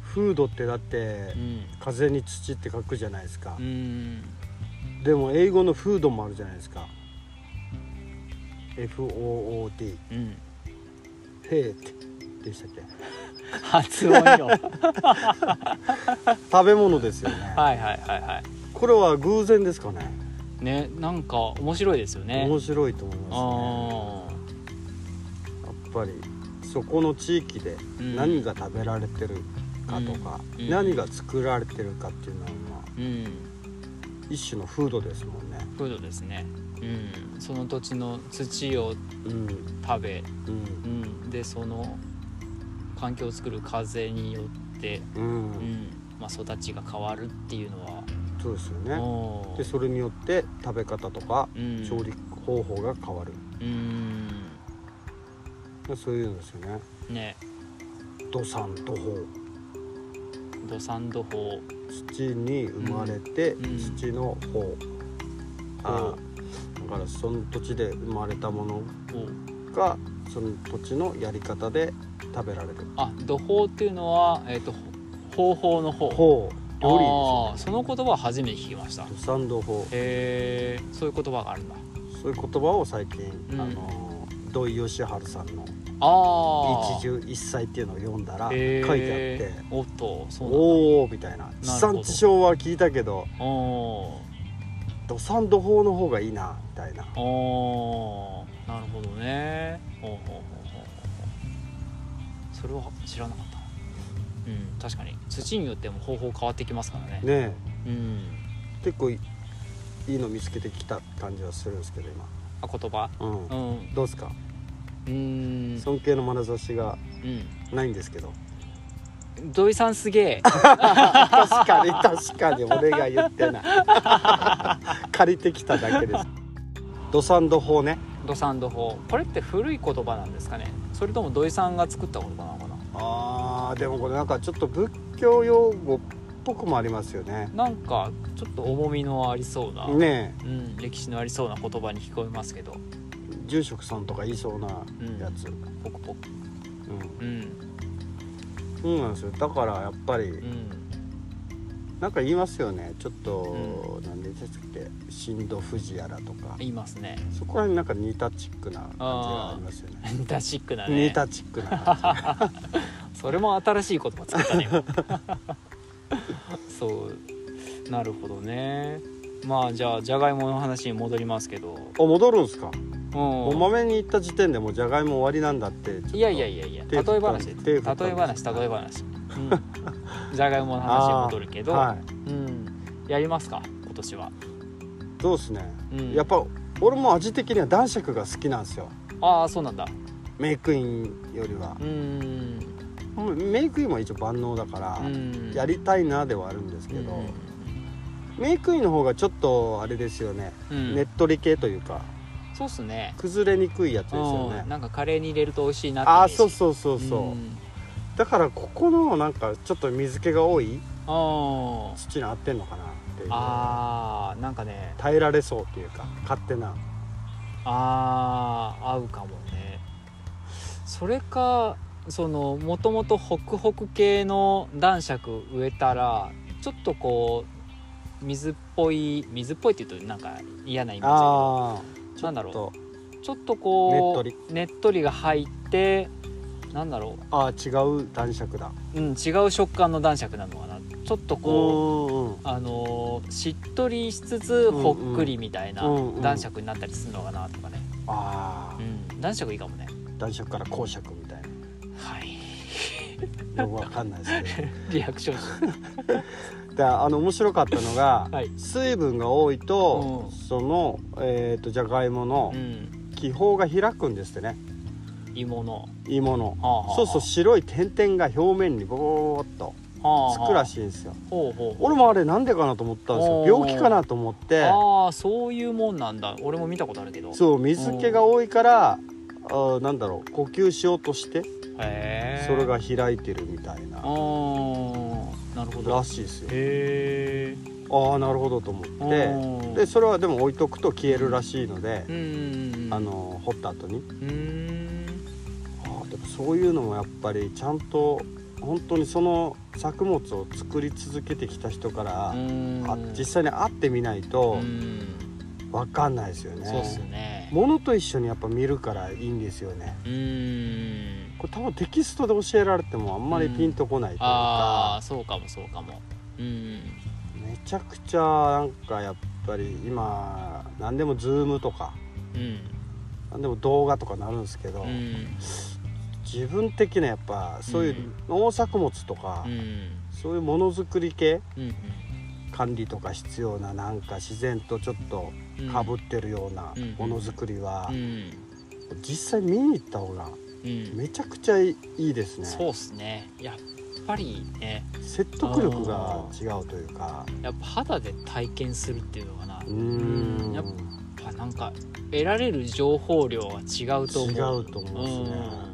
フードってだってうん風に土って書くじゃないですかう、んでも英語のフードもあるじゃないですか FOOD うんヘーってでしたっけ発音よ。食べ物ですよね。はいはいはいはこれは偶然ですかね。いねなんか面白いですよね。面白いと思いあますね。やっぱりそこの地域でうん。何が食べられてるかとか、うん。何が作られてるかっていうのは、まあ、ーうん。一種のフードですもんね。フードですね。うん。その土地の土をうん。食べ、うん。うん、でその環境を作る風によって、うん、うんまあ、育ちが変わるっていうのは、そうですよね。でそれによって食べ方とかうん。調理方法が変わる、うん。そういうんですよね。ね。土産土法。土産土法。土に生まれて、うん。土の方。あだからその土地で生まれたものをがその土地のやり方で食べられる。あ土法っていうのは、えー、と方法の方。方料理ですその言葉は初めて聞きました。土産土法へえそういう言葉があるんだ。そういう言葉を最近、うん。あの土井善晴さんのああ一汁一菜っていうのを読んだら書いてあっておっとそうおおみたいな。地産地消は聞いたけどお土産土法の方がいいなみたいな。ー。おー。なるほどね。ほうほうほうほうほうそれは知らなかったな。うん。確かに。土によっても方法変わってきますからね。ねうん。え結構いいいの見つけてきた感じはするんですけどあ言葉？今、うん。うん。どうですか？うーん。尊敬の眼差しがうん。ないんですけど。土井さんすげえ。確かに確かに。俺が言ってない。借りてきただけです。土産土法ね。土産土法。これって古い言葉なんですかね？それとも土井さんが作った言葉なのかな？あーでもこれなんかちょっと仏教用語っぽくもありますよね。なんかちょっと重みのありそうな、ねうん、歴史のありそうな言葉に聞こえますけど。え住職さんとか言いそうなやつ、ポクポクうん。うん。そうなんですよ。だからやっぱりうんなんか言いますよね。ちょっと、うなんでですっけ新戸富士やらとか。言いますね。そこら辺なんかニータチックな感じがありますよね。ニタシックなニね。ータチックな。感 それも新しい言葉作ったね そう。なるほどね。まあじゃあじゃがいもの話に戻りますけど、じあ戻るんすか、うん、お豆に行った時点でもうじゃがいも終わりなんだっていやいやいやいや。手例え話例え話例え話、うん、じゃがいもの話に戻るけど、はい。うん、やりますか？今年は、そうですね、うん、やっぱ俺も味的には男爵が好きなんですよ。ああそうなんだ。メイクインよりは。う、ん。メイクインは一応万能だから、うん。やりたいなではあるんですけど、うん。メイクインの方がちょっとあれですよね、うん。ねっとり系というかそうっすね。崩れにくいやつですよね。うん、なんかカレーに入れると美味しいなってああそうそうそうそう、んだからここのなんかちょっと水気が多い土に合ってんのかなっていう。あーなんかね。耐えられそうっていうか勝手な。あー合うかもね。それかそのもともとホクホク系の男爵植えたらちょっとこう水っぽい水っぽいって言うとなんか嫌なイメージだああけどなんだろとう。ちょっとこうねっねっとりが入ってなんだろああ違う男爵だ。う、うん、違う食感の男爵なのかな。ちょっとこううんうん。あのーしっとりしつつほっくりみたいなうんうん。男爵になったりするのかなとかね、あうん、男爵いいかもね。あ男爵から公爵みたいはい。なよくわかんないですけど。リアクション であの面白かったのが、はい。水分が多いと、うん。その、えー、とじゃがいものうん。気泡が開くんですってね。芋の芋の。はあはあそうそう白い点々が表面にボーっとつくらしいんですよ。ほうほう俺もあれなんでかなと思ったんですよ。病気かなと思って。ああそういうもんなんだ。俺も見たことあるけど。そう水気が多いからあーなんだろう呼吸しようとしてそれが開いてるみたいな。あーなるほど。らしいですよ。へえ。ああなるほどと思って。でそれはでも置いとくと消えるらしいのでう、ん。あの掘った後に。うーんそういうのもやっぱりちゃんと本当にその作物を作り続けてきた人から、実際に会ってみないとうん。分かんないですよね。そうっすね。ものと一緒にやっぱ見るからいいんですよね。うーん。これ多分テキストで教えられてもあんまりピンとこないというあか、あそうかもそうかも。うん。めちゃくちゃなんかやっぱり今何でもズームとかうん。何でも動画とかなるんですけど、うん自分的なやっぱそういう農作物とか、うん。そういうものづくり系うん管理とか必要ななんか自然とちょっとうん。かぶってるようなうんものづくりはう、ん。実際見に行った方がうん。めちゃくちゃいいですね。そうっすね。やっぱりね。説得力が違うというか。やっぱ肌で体験するっていうのかな。うーん。やっぱなんか得られる情報量が違うと思う。違うと思うんですね。うん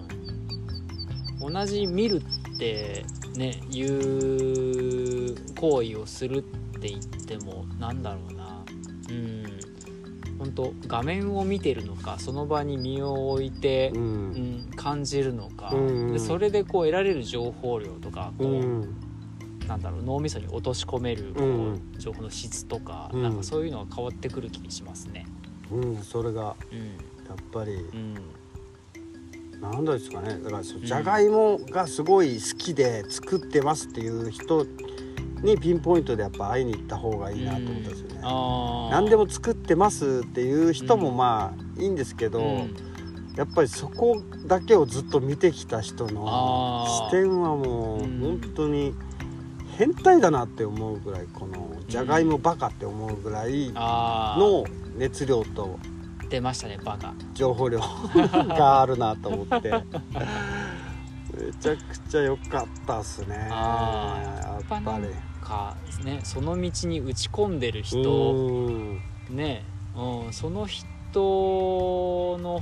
同じ見るってねいう行為をするって言ってもなんだろうな。うん。本当画面を見てるのかその場に身を置いてう、うんん、感じるのか、うんでそれでこう得られる情報量とかこう、うん。なんだろう脳みそに落とし込めるこう、うん情報の質とか、うん。なんかそういうのが変わってくる気にしますね。うんそれがうん。やっぱりうんなんですかね。だからじゃがいもがすごい好きで作ってますっていう人にピンポイントでやっぱ会いに行った方がいいなと思ったんですよね。何でも作ってますっていう人もまあいいんですけど、うん。やっぱりそこだけをずっと見てきた人の視点はもううん。本当に変態だなって思うぐらいこのじゃがいもバカって思うぐらいの熱量と出ましたねバカ。情報量。があるなと思って。めちゃくちゃ良かったっすね。あーやっぱり。かねその道に打ち込んでるう人ん。ね、うん、その人の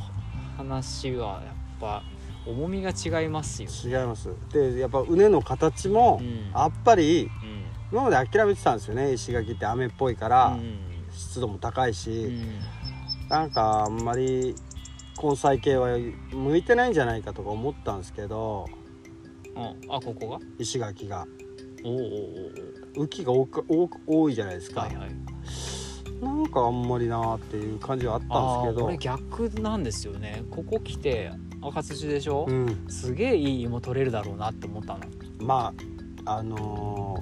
話はやっぱ重みが違いますよ。違います。でやっぱ畝の形もうん。やっぱりうん。今まで諦めてたんですよね石垣って雨っぽいから、うん。湿度も高いし、うんなんかあんまり根菜系は向いてないんじゃないかとか思ったんですけどうん。あここが？石垣が。おおおお浮きが多く多く多いじゃないですか、おはいはい。なんかあんまりなーっていう感じはあったんです俺逆なんですよね。ここ来て赤土でしょ、けど、うん、すげえいい芋取れるだろうなって思ったの。まああの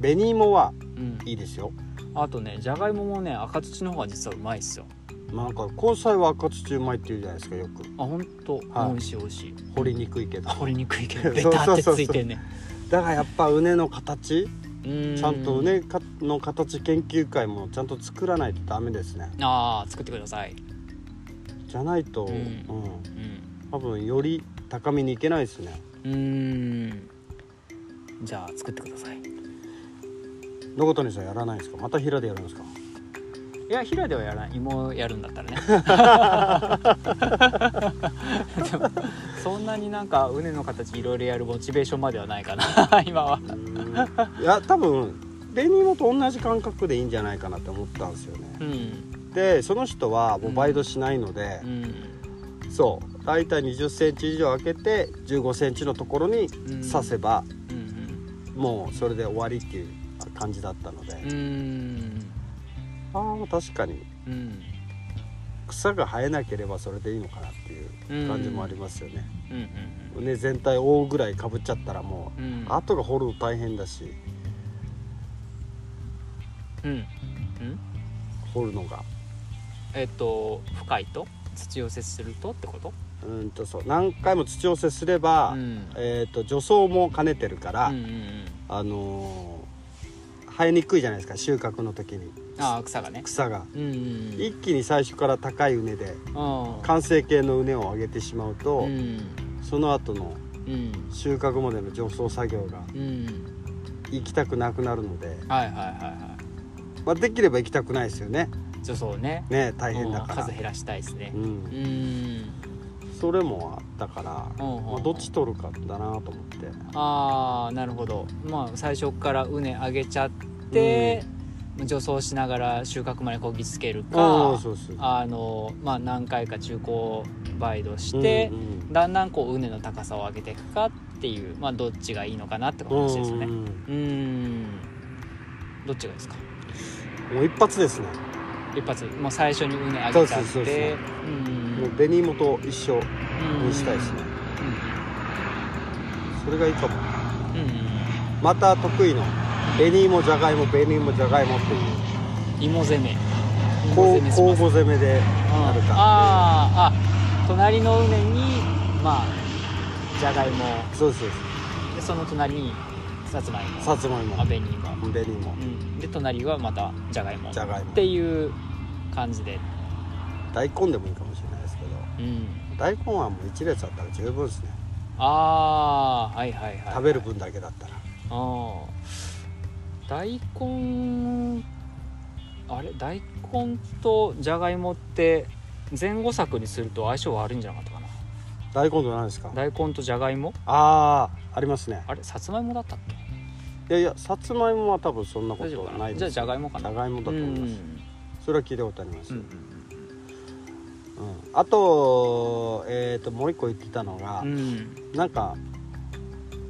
ー紅芋はうんいいですよ。あとねじゃがいももね赤土の方が実はうまいっすよなんか根菜は赤土うまいって言うじゃないですかよく。あ本当、はい。美味しい美味しい。掘りにくいけど。掘りにくいけど。ベタってついてんね。だからやっぱ畝の形。ちちゃんと畝かの形研究会もちゃんと作らないとダメですね。ああ作ってください。じゃないと、うん。うん、うん。多分より高みに行けないですね。うーん。じゃあ作ってください。野方にさんやらないんですか？また平でやるんですか？いや平ではやらない芋やるんだったらね。でもそんなになんか畝の形いろいろやるモチベーションまではないかな。今は。いや多分紅芋と同じ感覚でいいんじゃないかなって思ったんですようねん。でその人はもうバイトしないのでう、ん。そう大体2 0センチ以上開けて1 5センチのところにうん。刺せば、うんもうそれで終わりっていう感じだったので、うんうんああ確かに。うん。草が生えなければそれでいいのかなっていう感じもありますよね、うん。うんね全体覆うぐらいかぶっちゃったらもううん。後が掘るの大変だし。うん。うん。掘るのが。えっと深いと？土寄せするとってこと？うんとそう。何回も土寄せすれば、うん。えー、と除草も兼ねてるから、うんうんあのー生えにくいじゃないですか収穫の時に。うんああ草がね。草が。うんうん一気に最初から高い畝でうん完成形の畝を上げてしまうと、うん。その後のうん。収穫までの除草作業がうん。行きたくなくなるので、はいはいはいはまあ、できれば行きたくないですよね。いそうそうね。ね大変だうんから数減らしたいですね。うん。うん。それもあったから、うんうんまあ、どっち取るかだなと思って。ああなるほど。まあ最初から畝上げちゃって、除草しながら収穫までこぎつけるあかあの、まあ、何回か中高梅土してう、んだんだんこう畝の高さを上げていくかっていう、まあ、どっちがいいのかなってうん話ですよね。うんうんどっちがいいですか？もう一発ですね。一発。もう最初に畝上げちゃって。そうそうそうそう。うん。もう紅芋と一緒うんにしたいですね。うそれがいいかも。んうんうん。また得意の紅芋じゃがいも紅芋じゃがいもっていう。芋攻め。交互攻めでうん。やるかあーあ隣の畝にまあじゃがいもそうですそうででその隣にさつまいも。すさつまいも。あ紅芋、紅芋うん、で隣はまたじゃがいもっじゃがいもていう感じで、大根でもいいかもしれないですけど。うん、大根はもう一列あったら十分ですね。ああはいはいはい食べる分だけだったら。ああ大根あれ大根とじゃがいもって前後作にすると相性悪いんじゃなかったかな。大根と何ですか？大根とじゃがいも？ああありますね。あれさつまいもだったっけ？いやいやさつまいもは多分そんなことないです。じゃあじゃがいもかな。じゃがいもだと思います、うんそれは聞いたことあります、ううんん。あと,、えー、ともう一個言ってたのが、うん。なんか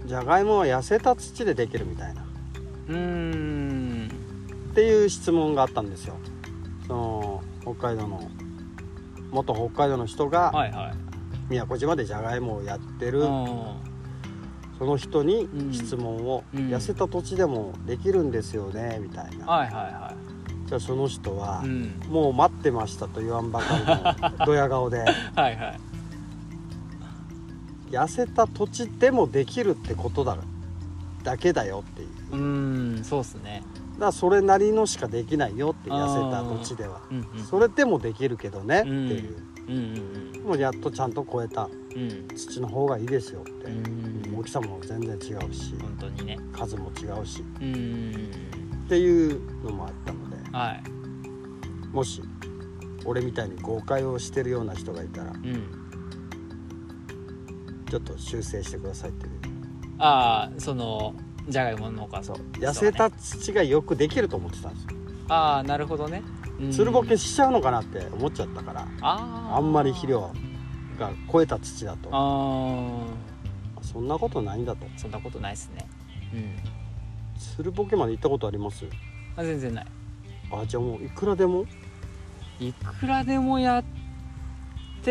じゃがいもは痩せた土でできるみたいなうん。うん。っていう質問があったん。ですよその北海道の元北海道の人がはいはい宮古島でじゃがいもをやってるその人に質問を「うん。痩せた土地でもできるん。ですよね」みたいなはいはいはじゃあその人は、うん。もう待ってましたと言わん。ばかりのドヤ顔ではいはい痩せた土地でもできるってことだろだけだよっていう。うーんそうっすね。だからそれなりのしかできないよって痩せた土地では。うんうんそれでもできるけどねってうんいう。うんうんもうやっとちゃんと超えた。うん。土の方がいいですよって。うん。大きさも全然違うし。本当にね。数も違うし。うん。っていうのもあったので。はい。もし俺みたいに誤解をしてるような人がいたらうん。ちょっと修正してくださいっていうああそのじゃがいもの農家そう。痩せた土がよくできると思ってたんですよ。ああなるほどね。うん。つるボケしちゃうのかなって思っちゃったからあー。あんまり肥料が超えた土だと。あそんなことないんだと。ーそんなことないっすね。うん。つるボケまで行ったことあります？あ全然ない。あじゃあもういくらでも？いくらでもやって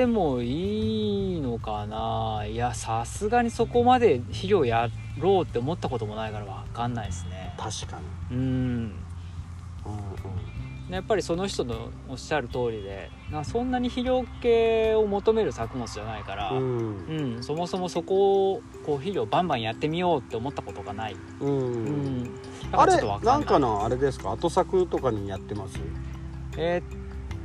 もいいのかな。いやさすがにそこまで肥料やろうって思ったこともないからわかんないですね。確かに。うん。うんやっぱりその人のおっしゃる通りでなそんなに肥料系を求める作物じゃないから、ううんんそもそもそこをこう肥料バンバンやってみようって思ったことがない、うん、うん。だあれなんかのあれですか？後作とかにやってます？えーっ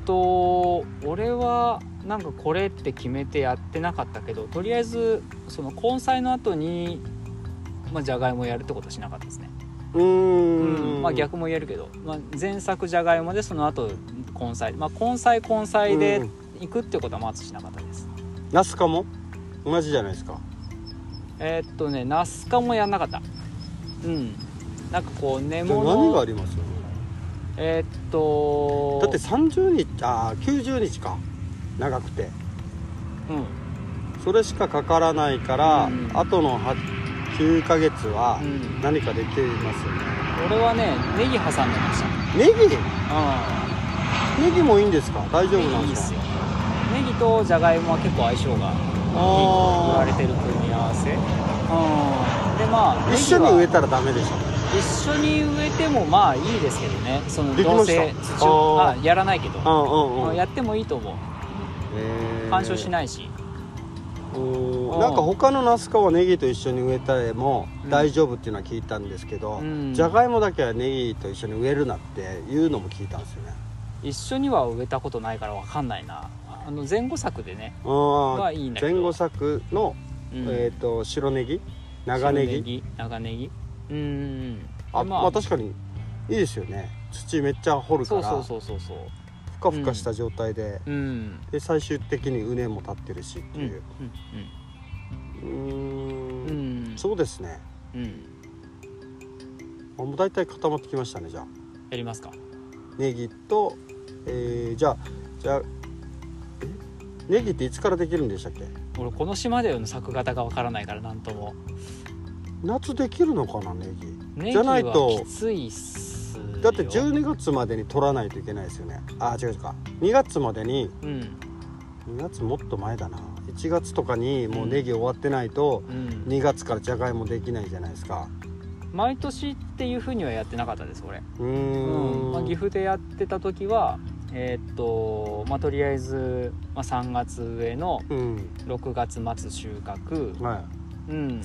と俺はなんかこれって決めてやってなかったけどとりあえずその根菜の後にまあじゃがいもやるってことはしなかったですね。うん。ん。まあ逆も言えるけど、まあ、前作じゃがいもでその後根菜まあ根菜根菜でうん。行くってことはまずしなかったです。ナスカも？同じじゃないですか。えーっとねナスカもやんなかった。うん。なんかこう根物何があります？えーっとだって30日あー90日か。長くて。うん。それしかかからないから、うん。あとのは9ヶ月はうん。何かできますよね、俺はねネギ挟んでました。ネギ？うん。ネギもいいんですか？大丈夫なんですか？ネギとじゃがいもは結構相性がいいと言われてる組み合わせ。うん。でまあ一緒に植えたらダメでしょ一緒に植えてもまあいいですけどね。そのどうせ土をあやらないけど。うんうんうん。やってもいいと思う。干渉しないし。なんか他のナス科はネギと一緒に植えたらもうん。大丈夫っていうのは聞いたんですけど、うん。じゃがいもだけはネギと一緒に植えるなっていうのも聞いたんですよね。一緒には植えたことないから分かんないな。あの前後作でね。あはいいんだけど。前後作の、うん。えっ、と白ネギ？長ネギ長ネギうんあ、でまあ、確かにいいですよね。土めっちゃ掘るから。そうそうそうそうそう。ふかふかした状態で、うん。で最終的に畝も立ってるしってう。んいううーん。うん。うん。そうですね。うん。あもう大体固まってきましたねじゃあ。やりますか。ネギと、えーじゃあじゃあえ？ネギっていつからできるんでしたっけ？俺この島での作型が分からないからなんとも夏できるのかなネギ。じゃないとはきついっすよ。だって12月までに取らないといけないですよね。あ違うか2月までにうん。2月もっと前だな。1月とかにもうネギ終わってないとうん。2月からじゃがいもできないじゃないですか。毎年っていうふうにはやってなかったです俺。うん。ん。まあ、岐阜でやってた時はえーっとまあとりあえず、まあ、3月植えのうん。6月末収穫。はうん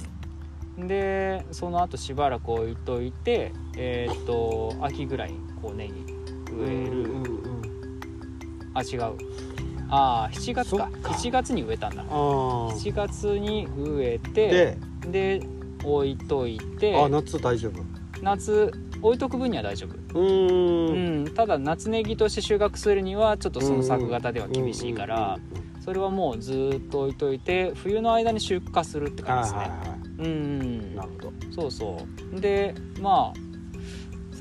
でその後しばらく置いといてえーっと秋ぐらいにこうネギい植えうんる。うんうんあ違う。ああ7月か。か。7月に植えたんだ。あー。7月に植えてでで置いといてあ夏大丈夫。夏置いとく分には大丈夫。うん。ん、ただ夏ネギとして収穫するにはちょっとその作型では厳しいからそれはもうずっと置いといて冬の間に出荷するって感じですねうんなるほどそうそう。でまあ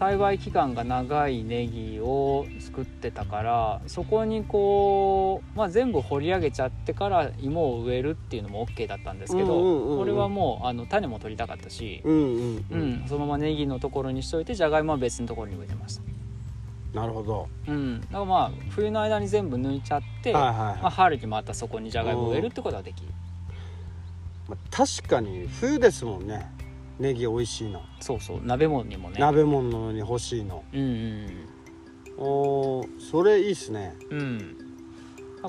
栽培期間が長いネギを作ってたからそこにこう、まあ、全部掘り上げちゃってから芋を植えるっていうのも OK だったんですけど、うんうんこれはもうあの種も取りたかったし、うんうんそのままネギのところにしといてじゃがいもは別のところに植えてました。なるほど。うん、だからまあ冬の間に全部抜いちゃって、はいはいまあ、はい春にまたそこにじゃがいもを植えるってことはできるまあ確かに冬ですもんね。ネギ美味しいの。そうそう。鍋物にもね。鍋物に欲しいの。うんおーそれいいっすね。うん。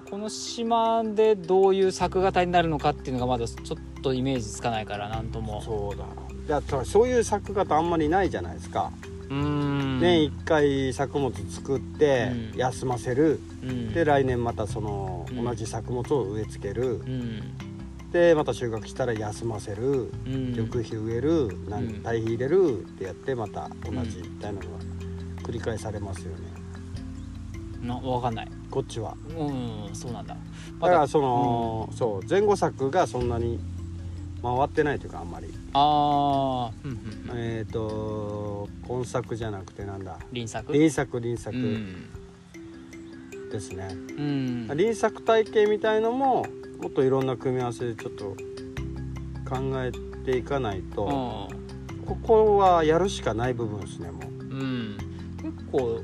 この島でどういう作型になるのかっていうのがまだちょっとイメージつかないからなんとも。そうだ。だからそういう作型あんまりないじゃないですか、うーん。年1回作物作ってうん。休ませる、うん。で来年またそのうん。同じ作物を植え付ける、うんでまた収穫したら休ませるうん。緑肥植える、堆肥入れるってやってまた同じみたいなのが繰り返されますよね。なわかんない。こっちは。うんそうなんだ。だからその、そう前後作がそんなに回ってないというかあんまり。ああうんうんうん。えっ、と今作じゃなくてなんだ。輪作？輪作輪作。うん。ですね、うん。輪作体系みたいのももっといろんな組み合わせでちょっと考えていかないと、ここはやるしかない部分ですねもう。うん、結構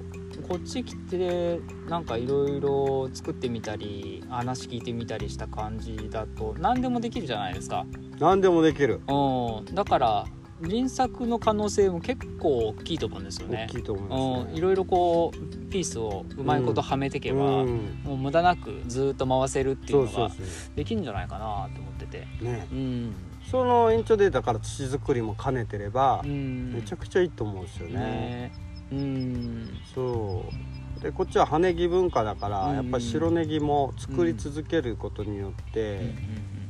こっち来てなんかいろいろ作ってみたり話聞いてみたりした感じだと何でもできるじゃないですか、何でもできる。うん、だから輪作の可能性も結構大きいと思うんですよね。大きいと思いますね。うん、いろいろこうピースをうまいことはめていけば、うん。もう無駄なくずっと回せるっていそううのがそうそうできるんじゃないかなと思ってて。ね。うん、その延長データから土作りも兼ねてればう、ん、めちゃくちゃいいと思うんですよね。ね。うん。そう。でこっちは葉ネギ文化だから、うん。やっぱり白ネギも作り続けることによって、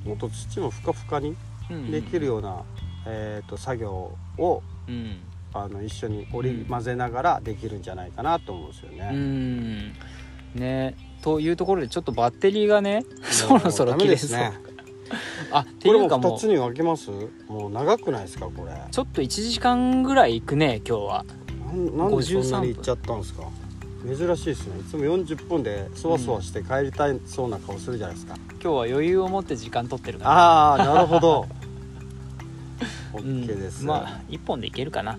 もっと土もふかふかにうん。できるような、えー、と作業をうん。あの一緒に織り交ぜながらできるんじゃないかなと思うんですようね。ん。ね。というところでちょっとバッテリーがねそろそろ切れそう、ですね。あってこれもいうかも2つに分けます？もう長くないですかこれ。うちょっと1時間ぐらい行くね今日は。なんなんでそんな53分にいっちゃったんですか？珍しいですね。いつも40分でそわそわして帰りたいそうな顔するじゃないですか、今日は余裕を持って時間取ってるから。ああなるほど。うん OK です、まあ1本でいけるかな。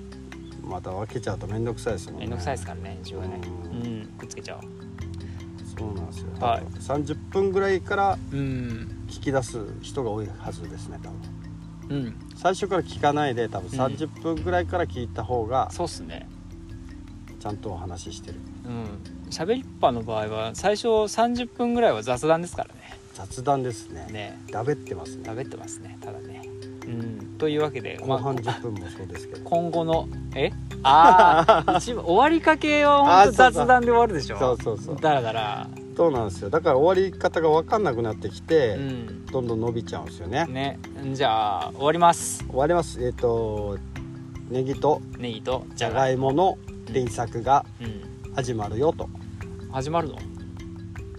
また分けちゃうと面倒くさいですもんね。めんどくさいですからね一応ね。ううんくっつけちゃおう。そうなんですよ、はい。30分ぐらいからうん。聞き出す人が多いはずですね多分。うん。最初から聞かないで多分うん。30分ぐらいから聞いた方がそうっすね。ちゃんとお話ししてる。うん。喋りっぱの場合は最初30分ぐらいは雑談ですからね。雑談ですね。ね。だべってますね。食べてますねただねうん。というわけで、後半10分もそうですけど。今後のえ？ああ一番終わりかけは本当あそうそう。雑談で終わるでしょ？そうそうそう。だらだらそうなんですよ。だから終わり方が分かんなくなってきて、うん。どんどん伸びちゃうんですよね。ね。じゃあ終わります。終わります。えっ、とネギとネギとじゃがいもの連作がうん。始まるよと。始まるの？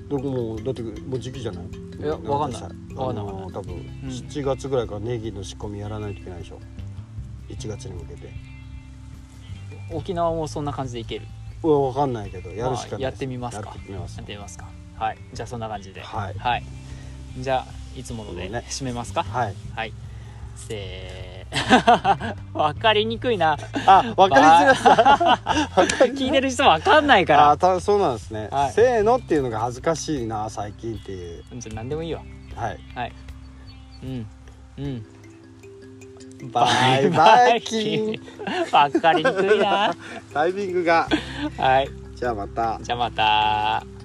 どこもだってもう時期じゃない？いやわかんないあの多分ん。7月ぐらいからネギの仕込みやらないといけないでしょ。1月に向けて。沖縄もそんな感じでいける？うわ分かんないけどやるしかないまあやってみますか？やってみますやってみますか？はい。じゃあそんな感じで。はい。はい。じゃあいつものでね。締めますか？はい。はい。せー。分かりにくいな。あ分かりづらさ。聞いてる人分かんないかあたそうなんですね、はい。せーのっていうのが恥ずかしいな最近っていう。らじゃあ何でもいいよはい。はい。うん。うん。バイバイキン分かりにくいな。タイミングが。はい。じゃあまた。じゃあまた